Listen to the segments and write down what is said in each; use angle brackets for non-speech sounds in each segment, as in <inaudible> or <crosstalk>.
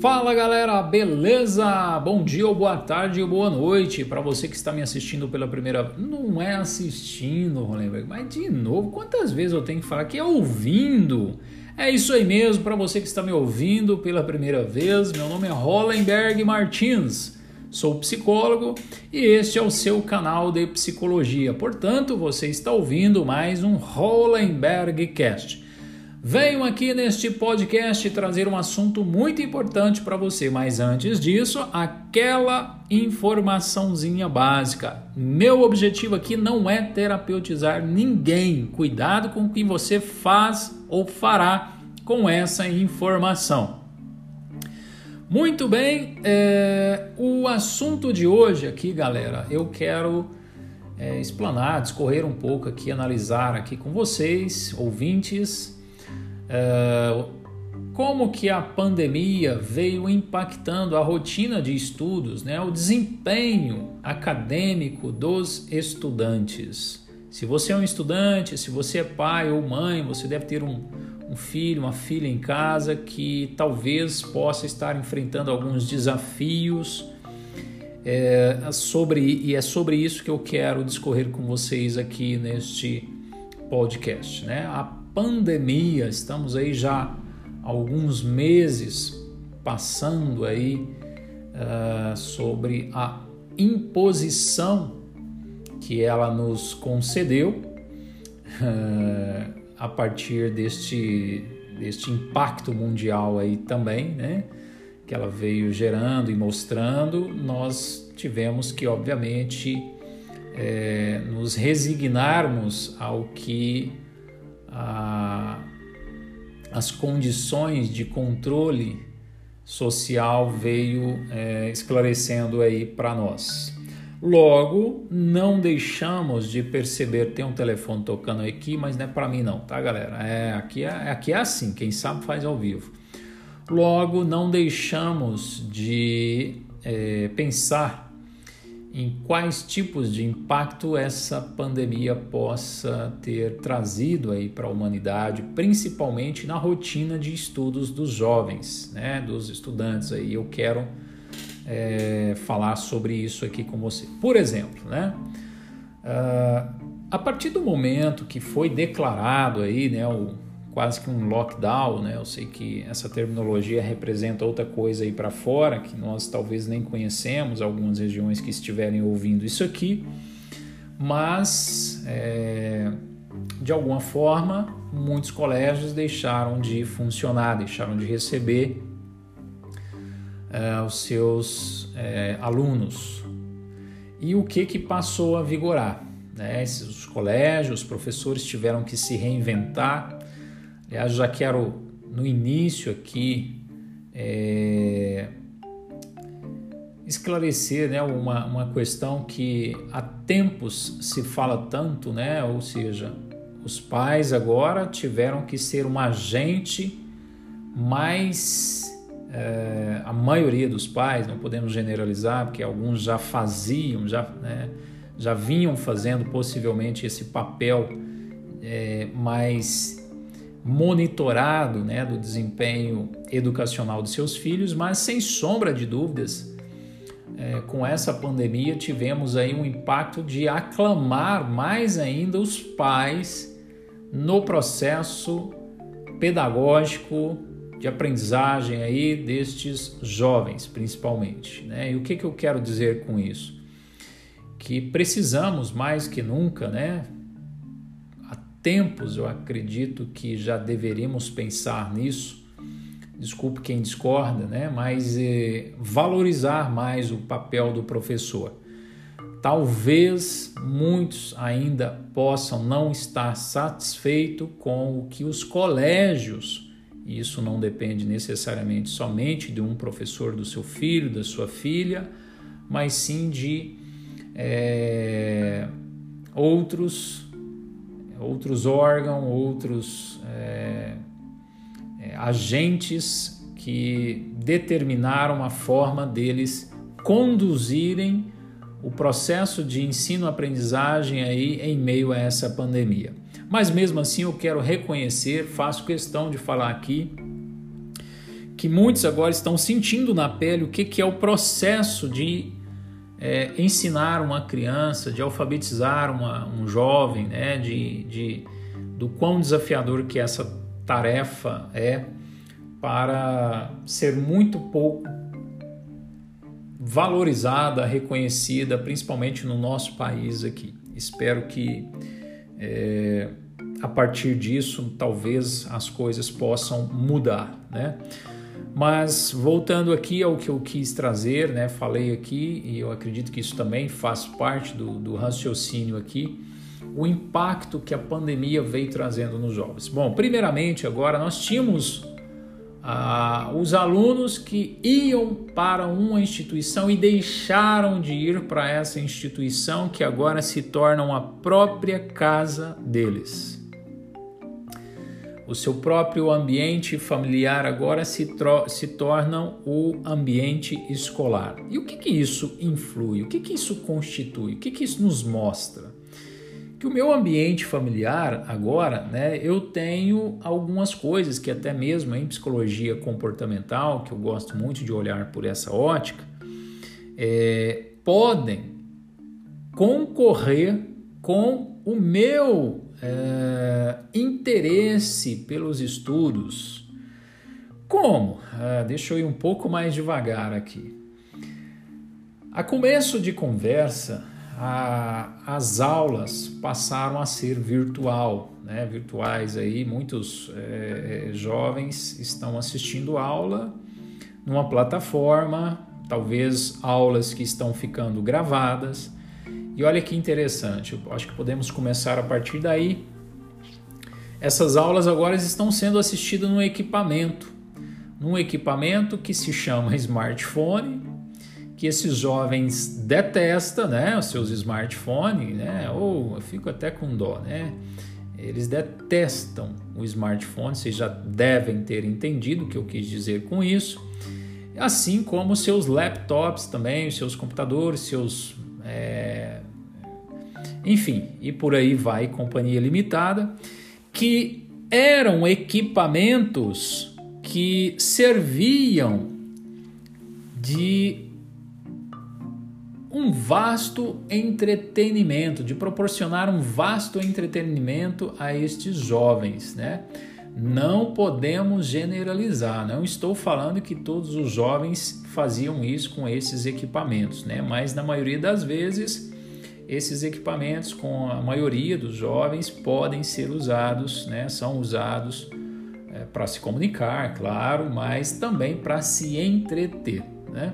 Fala galera, beleza? Bom dia ou boa tarde ou boa noite para você que está me assistindo pela primeira Não é assistindo, Rolenberg, mas de novo, quantas vezes eu tenho que falar que é ouvindo? É isso aí mesmo, para você que está me ouvindo pela primeira vez, meu nome é Hollenberg Martins, sou psicólogo e este é o seu canal de psicologia. Portanto, você está ouvindo mais um Hollenberg Cast. Venho aqui neste podcast trazer um assunto muito importante para você, mas antes disso, aquela informaçãozinha básica. Meu objetivo aqui não é terapeutizar ninguém. Cuidado com o que você faz ou fará com essa informação. Muito bem, é, o assunto de hoje aqui, galera, eu quero é, explanar, discorrer um pouco aqui, analisar aqui com vocês, ouvintes como que a pandemia veio impactando a rotina de estudos, né, o desempenho acadêmico dos estudantes. Se você é um estudante, se você é pai ou mãe, você deve ter um, um filho, uma filha em casa que talvez possa estar enfrentando alguns desafios. É, sobre, e é sobre isso que eu quero discorrer com vocês aqui neste podcast. Né? A pandemia, estamos aí já alguns meses passando aí uh, sobre a imposição que ela nos concedeu uh, a partir deste, deste impacto mundial aí também, né? Que ela veio gerando e mostrando, nós tivemos que, obviamente, é, nos resignarmos ao que a, as condições de controle social veio é, esclarecendo aí para nós. Logo, não deixamos de perceber, tem um telefone tocando aqui, mas não é para mim não, tá galera? É, aqui, é, aqui é assim, quem sabe faz ao vivo. Logo, não deixamos de é, pensar em quais tipos de impacto essa pandemia possa ter trazido aí para a humanidade, principalmente na rotina de estudos dos jovens, né, dos estudantes aí. Eu quero é, falar sobre isso aqui com você. Por exemplo, né, uh, a partir do momento que foi declarado aí, né, o quase que um lockdown, né? Eu sei que essa terminologia representa outra coisa aí para fora que nós talvez nem conhecemos, algumas regiões que estiverem ouvindo isso aqui, mas é, de alguma forma muitos colégios deixaram de funcionar, deixaram de receber é, os seus é, alunos. E o que que passou a vigorar? Né? Os colégios, os professores tiveram que se reinventar Aliás, já quero no início aqui é, esclarecer né, uma, uma questão que há tempos se fala tanto, né? ou seja, os pais agora tiveram que ser um agente mais. É, a maioria dos pais, não podemos generalizar, porque alguns já faziam, já, né, já vinham fazendo possivelmente esse papel é, mais monitorado né, do desempenho educacional de seus filhos, mas sem sombra de dúvidas, é, com essa pandemia tivemos aí um impacto de aclamar mais ainda os pais no processo pedagógico de aprendizagem aí destes jovens, principalmente. Né? E o que, que eu quero dizer com isso? Que precisamos mais que nunca, né? Tempos eu acredito que já deveríamos pensar nisso. Desculpe quem discorda, né? Mas é, valorizar mais o papel do professor. Talvez muitos ainda possam não estar satisfeitos com o que os colégios, e isso não depende necessariamente somente de um professor do seu filho, da sua filha, mas sim de é, outros outros órgãos, outros é, é, agentes que determinaram a forma deles conduzirem o processo de ensino-aprendizagem aí em meio a essa pandemia. Mas mesmo assim eu quero reconhecer, faço questão de falar aqui que muitos agora estão sentindo na pele o que, que é o processo de é, ensinar uma criança, de alfabetizar uma, um jovem, né, de, de, do quão desafiador que essa tarefa é para ser muito pouco valorizada, reconhecida, principalmente no nosso país aqui. Espero que é, a partir disso talvez as coisas possam mudar, né? Mas voltando aqui ao que eu quis trazer, né? Falei aqui e eu acredito que isso também faz parte do, do raciocínio aqui, o impacto que a pandemia veio trazendo nos jovens. Bom, primeiramente agora nós tínhamos ah, os alunos que iam para uma instituição e deixaram de ir para essa instituição que agora se tornam a própria casa deles o seu próprio ambiente familiar agora se, se torna o ambiente escolar. E o que, que isso influi? O que, que isso constitui? O que, que isso nos mostra? Que o meu ambiente familiar agora, né, eu tenho algumas coisas que até mesmo em psicologia comportamental, que eu gosto muito de olhar por essa ótica, é, podem concorrer com o meu é, interesse pelos estudos. Como? Ah, deixa eu ir um pouco mais devagar aqui. A começo de conversa, a, as aulas passaram a ser virtual, né? virtuais aí. Muitos é, jovens estão assistindo aula numa plataforma, talvez aulas que estão ficando gravadas. E olha que interessante, eu acho que podemos começar a partir daí. Essas aulas agora estão sendo assistidas num equipamento, num equipamento que se chama smartphone, que esses jovens detestam, né, os seus smartphones, né, ou eu fico até com dó, né, eles detestam o smartphone, vocês já devem ter entendido o que eu quis dizer com isso, assim como seus laptops também, os seus computadores, seus é, enfim, e por aí vai, companhia limitada, que eram equipamentos que serviam de um vasto entretenimento, de proporcionar um vasto entretenimento a estes jovens, né? Não podemos generalizar, não estou falando que todos os jovens faziam isso com esses equipamentos, né? Mas na maioria das vezes esses equipamentos, com a maioria dos jovens, podem ser usados, né, são usados é, para se comunicar, claro, mas também para se entreter. Né?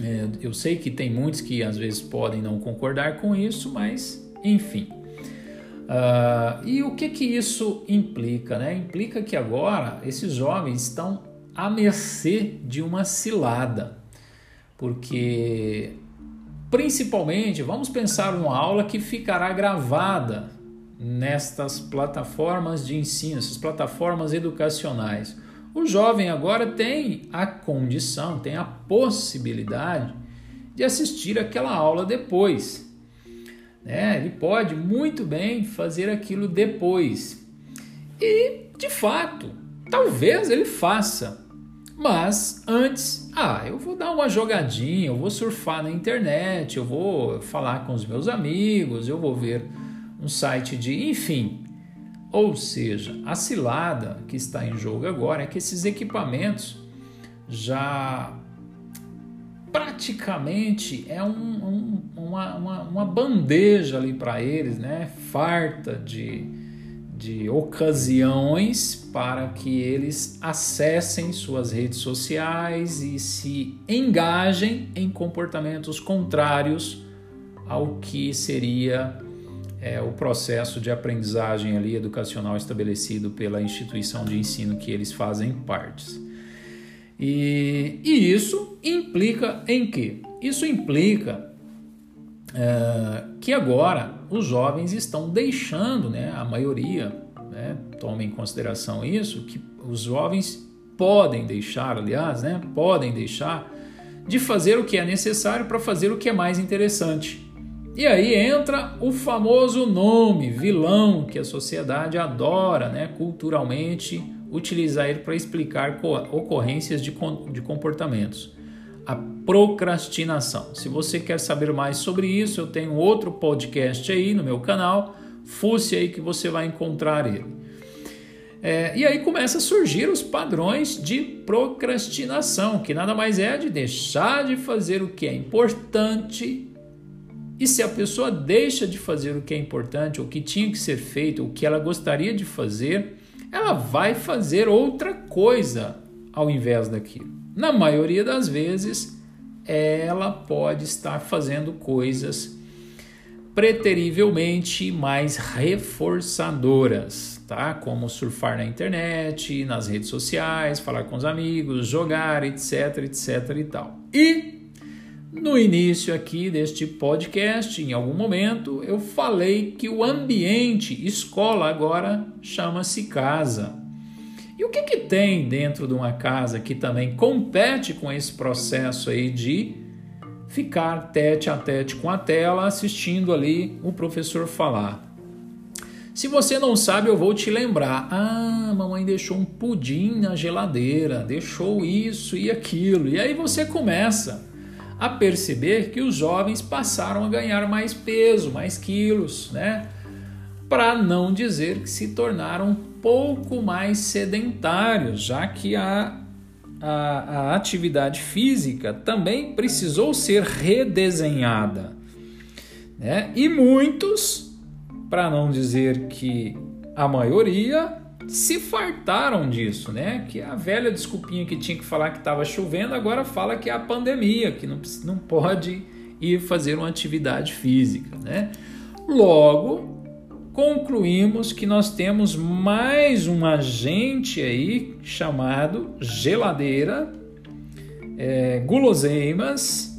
É, eu sei que tem muitos que às vezes podem não concordar com isso, mas enfim. Uh, e o que que isso implica? Né? Implica que agora esses jovens estão à mercê de uma cilada, porque Principalmente, vamos pensar uma aula que ficará gravada nestas plataformas de ensino, essas plataformas educacionais. O jovem agora tem a condição, tem a possibilidade de assistir aquela aula depois. Né? Ele pode muito bem fazer aquilo depois. E, de fato, talvez ele faça, mas antes, ah, eu vou dar uma jogadinha, eu vou surfar na internet, eu vou falar com os meus amigos, eu vou ver um site de. Enfim. Ou seja, a cilada que está em jogo agora é que esses equipamentos já praticamente é um, um, uma, uma, uma bandeja ali para eles, né? Farta de de ocasiões para que eles acessem suas redes sociais e se engajem em comportamentos contrários ao que seria é, o processo de aprendizagem ali educacional estabelecido pela instituição de ensino que eles fazem partes. E, e isso implica em quê? Isso implica é, que agora os jovens estão deixando, né, a maioria, né, tome em consideração isso, que os jovens podem deixar, aliás, né, podem deixar de fazer o que é necessário para fazer o que é mais interessante. E aí entra o famoso nome, vilão, que a sociedade adora, né, culturalmente, utilizar ele para explicar ocorrências de, de comportamentos. A procrastinação. Se você quer saber mais sobre isso, eu tenho outro podcast aí no meu canal. Fusse aí que você vai encontrar ele. É, e aí começa a surgir os padrões de procrastinação, que nada mais é de deixar de fazer o que é importante e se a pessoa deixa de fazer o que é importante, o que tinha que ser feito, o que ela gostaria de fazer, ela vai fazer outra coisa ao invés daquilo. Na maioria das vezes, ela pode estar fazendo coisas preterivelmente mais reforçadoras, tá? Como surfar na internet, nas redes sociais, falar com os amigos, jogar, etc, etc e tal. E no início aqui deste podcast, em algum momento, eu falei que o ambiente escola agora chama-se casa. E o que, que tem dentro de uma casa que também compete com esse processo aí de ficar tete a tete com a tela assistindo ali o professor falar? Se você não sabe, eu vou te lembrar. Ah, mamãe deixou um pudim na geladeira, deixou isso e aquilo. E aí você começa a perceber que os jovens passaram a ganhar mais peso, mais quilos, né? Para não dizer que se tornaram pouco mais sedentários, já que a, a, a atividade física também precisou ser redesenhada. Né? E muitos, para não dizer que a maioria, se fartaram disso, né? Que a velha desculpinha que tinha que falar que estava chovendo, agora fala que é a pandemia, que não, não pode ir fazer uma atividade física, né? Logo, concluímos que nós temos mais um agente aí chamado geladeira, é, guloseimas,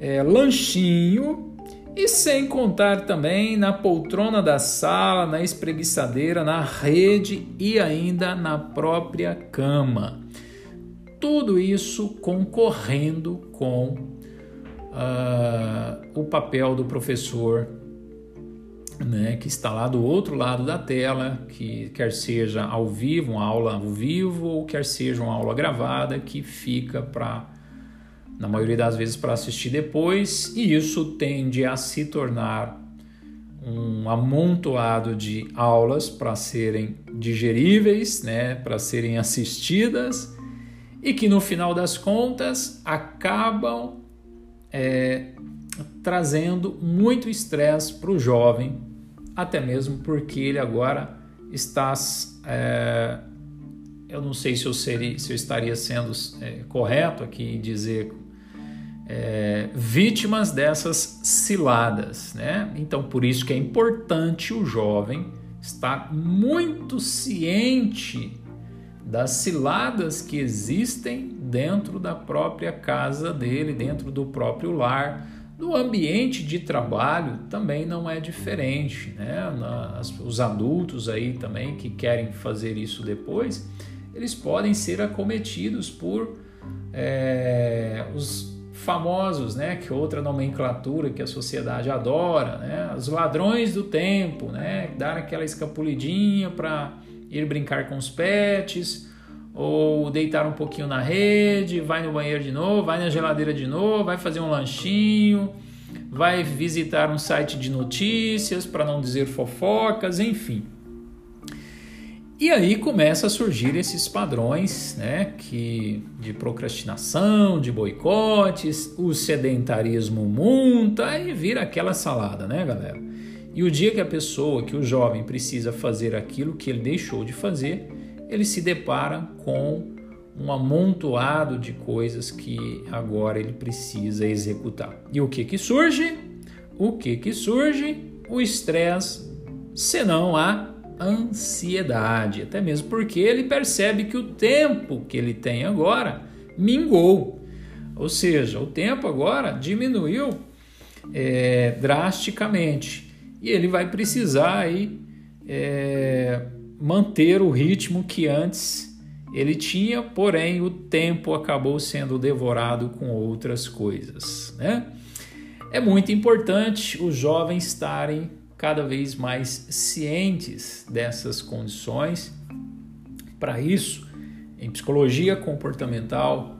é, lanchinho e sem contar também na poltrona da sala, na espreguiçadeira, na rede e ainda na própria cama. Tudo isso concorrendo com uh, o papel do professor, né, que está lá do outro lado da tela, que quer seja ao vivo, uma aula ao vivo, ou quer seja uma aula gravada, que fica para na maioria das vezes para assistir depois, e isso tende a se tornar um amontoado de aulas para serem digeríveis, né, para serem assistidas e que no final das contas acabam é, trazendo muito estresse para o jovem, até mesmo porque ele agora está é, eu não sei se eu, seria, se eu estaria sendo é, correto aqui em dizer é, vítimas dessas ciladas, né? Então, por isso que é importante o jovem estar muito ciente das ciladas que existem dentro da própria casa dele, dentro do próprio lar, no ambiente de trabalho também não é diferente, né? Os adultos aí também que querem fazer isso depois, eles podem ser acometidos por é, os famosos, né, que outra nomenclatura que a sociedade adora, né, os ladrões do tempo, né, dar aquela escapulidinha para ir brincar com os pets, ou deitar um pouquinho na rede, vai no banheiro de novo, vai na geladeira de novo, vai fazer um lanchinho, vai visitar um site de notícias para não dizer fofocas, enfim. E aí começa a surgir esses padrões, né, que de procrastinação, de boicotes, o sedentarismo monta e vira aquela salada, né, galera? E o dia que a pessoa, que o jovem precisa fazer aquilo que ele deixou de fazer, ele se depara com um amontoado de coisas que agora ele precisa executar. E o que que surge? O que que surge? O estresse, senão a ansiedade, até mesmo porque ele percebe que o tempo que ele tem agora mingou, ou seja, o tempo agora diminuiu é, drasticamente e ele vai precisar aí é, manter o ritmo que antes ele tinha, porém o tempo acabou sendo devorado com outras coisas, né? é muito importante os jovens estarem cada vez mais cientes dessas condições. Para isso, em psicologia comportamental,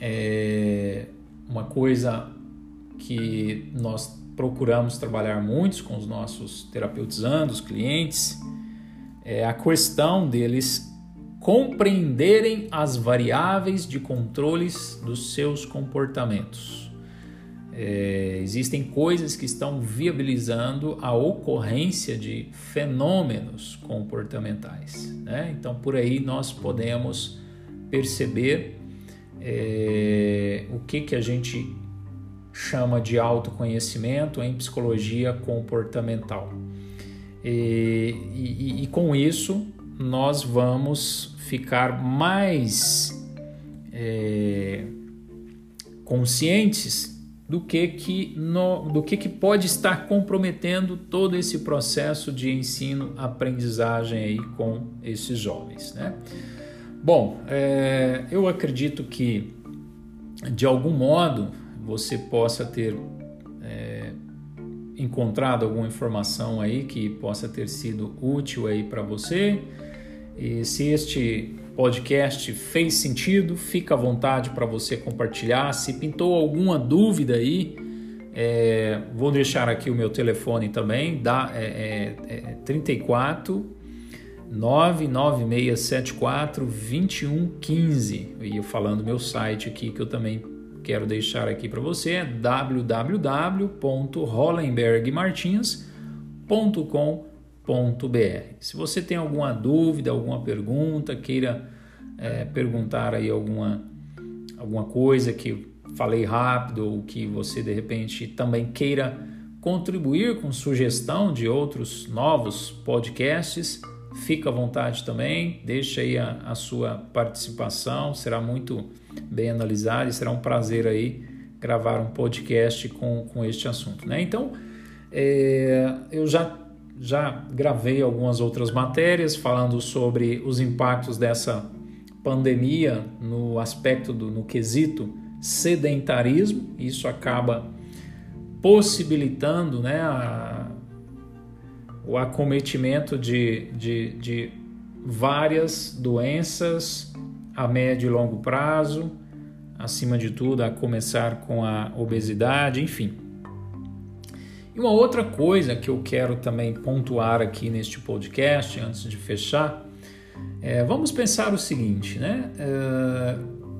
é uma coisa que nós procuramos trabalhar muito com os nossos terapeutizandos, clientes, é a questão deles compreenderem as variáveis de controles dos seus comportamentos. É, existem coisas que estão viabilizando a ocorrência de fenômenos comportamentais. Né? Então, por aí nós podemos perceber é, o que, que a gente chama de autoconhecimento em psicologia comportamental. E, e, e com isso, nós vamos ficar mais é, conscientes do que que, no, do que que pode estar comprometendo todo esse processo de ensino-aprendizagem aí com esses jovens, né? Bom, é, eu acredito que de algum modo você possa ter encontrado alguma informação aí que possa ter sido útil aí para você. E se este podcast fez sentido, fica à vontade para você compartilhar. Se pintou alguma dúvida aí, é, vou deixar aqui o meu telefone também, dá, é, é, é 34 99674 2115. E eu falando meu site aqui que eu também quero deixar aqui para você é www.hollenbergmartins.com.br se você tem alguma dúvida, alguma pergunta, queira é, perguntar aí alguma, alguma coisa que falei rápido ou que você de repente também queira contribuir com sugestão de outros novos podcasts, fica à vontade também, deixa aí a, a sua participação, será muito bem analisado e será um prazer aí gravar um podcast com, com este assunto. Né? Então, é, eu já já gravei algumas outras matérias falando sobre os impactos dessa pandemia no aspecto do no quesito sedentarismo. Isso acaba possibilitando né, a, o acometimento de, de, de várias doenças a médio e longo prazo, acima de tudo, a começar com a obesidade, enfim. E uma outra coisa que eu quero também pontuar aqui neste podcast, antes de fechar, é, vamos pensar o seguinte, né? É,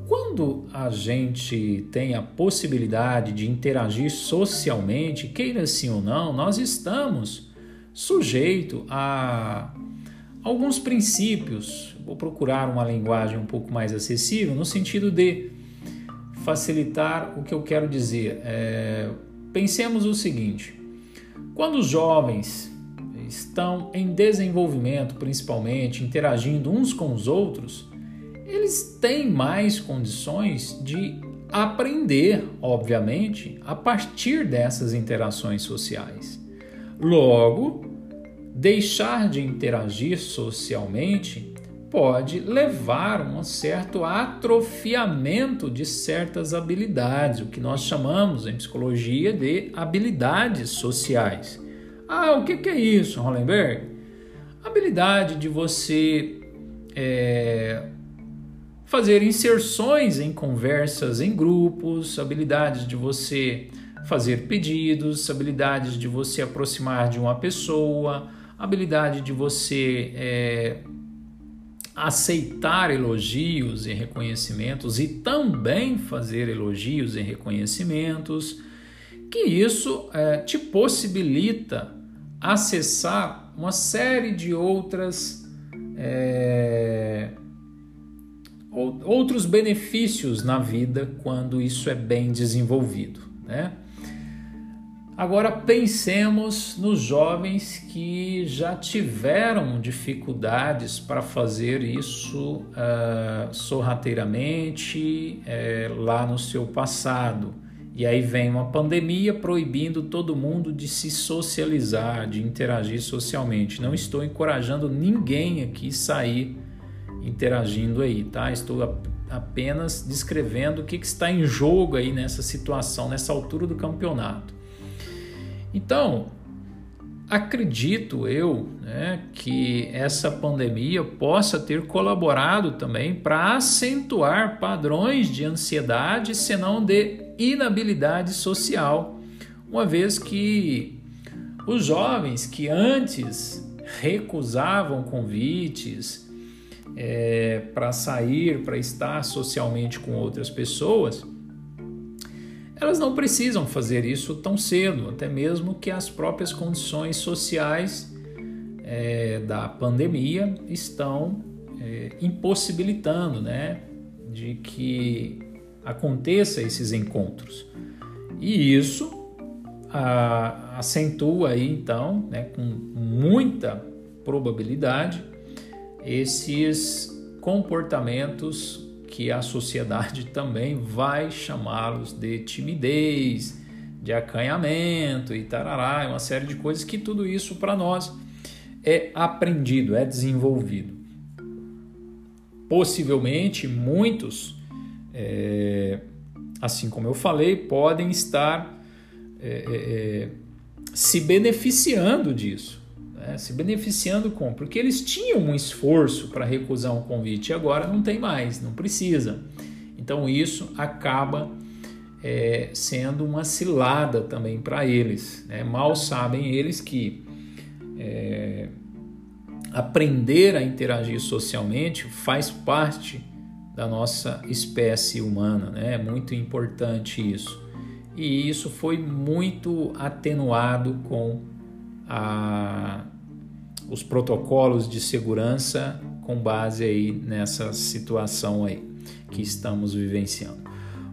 quando a gente tem a possibilidade de interagir socialmente, queira sim ou não, nós estamos sujeito a alguns princípios. Vou procurar uma linguagem um pouco mais acessível no sentido de facilitar o que eu quero dizer. É, pensemos o seguinte: quando os jovens estão em desenvolvimento, principalmente, interagindo uns com os outros, eles têm mais condições de aprender, obviamente, a partir dessas interações sociais. Logo, deixar de interagir socialmente pode levar a um certo atrofiamento de certas habilidades, o que nós chamamos em psicologia de habilidades sociais. Ah, o que, é isso, Hollenberg? Habilidade de você é, fazer inserções em conversas em grupos, habilidades de você fazer pedidos, habilidades de você aproximar de uma pessoa, habilidade de você é, aceitar elogios e reconhecimentos e também fazer elogios e reconhecimentos, que isso é, te possibilita acessar uma série de outras é, outros benefícios na vida quando isso é bem desenvolvido, né? Agora pensemos nos jovens que já tiveram dificuldades para fazer isso uh, sorrateiramente uh, lá no seu passado. E aí vem uma pandemia proibindo todo mundo de se socializar, de interagir socialmente. Não estou encorajando ninguém aqui sair interagindo aí, tá? Estou apenas descrevendo o que, que está em jogo aí nessa situação, nessa altura do campeonato. Então, acredito eu né, que essa pandemia possa ter colaborado também para acentuar padrões de ansiedade, se não de inabilidade social, uma vez que os jovens que antes recusavam convites é, para sair, para estar socialmente com outras pessoas, elas não precisam fazer isso tão cedo, até mesmo que as próprias condições sociais é, da pandemia estão é, impossibilitando, né, de que aconteça esses encontros. E isso a, acentua aí então, né, com muita probabilidade, esses comportamentos que a sociedade <laughs> também vai chamá-los de timidez, de acanhamento e tarará, uma série de coisas que tudo isso para nós é aprendido, é desenvolvido. Possivelmente muitos, é, assim como eu falei, podem estar é, é, é, se beneficiando disso. Né? Se beneficiando como? Porque eles tinham um esforço para recusar um convite e agora não tem mais, não precisa. Então isso acaba é, sendo uma cilada também para eles. Né? Mal sabem eles que é, aprender a interagir socialmente faz parte da nossa espécie humana, né? é muito importante isso e isso foi muito atenuado com a, os protocolos de segurança com base aí nessa situação aí que estamos vivenciando.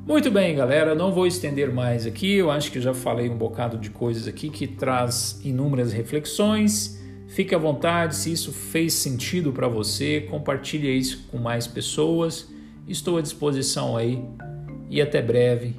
Muito bem, galera, não vou estender mais aqui, eu acho que já falei um bocado de coisas aqui que traz inúmeras reflexões. Fique à vontade, se isso fez sentido para você, compartilhe isso com mais pessoas. Estou à disposição aí e até breve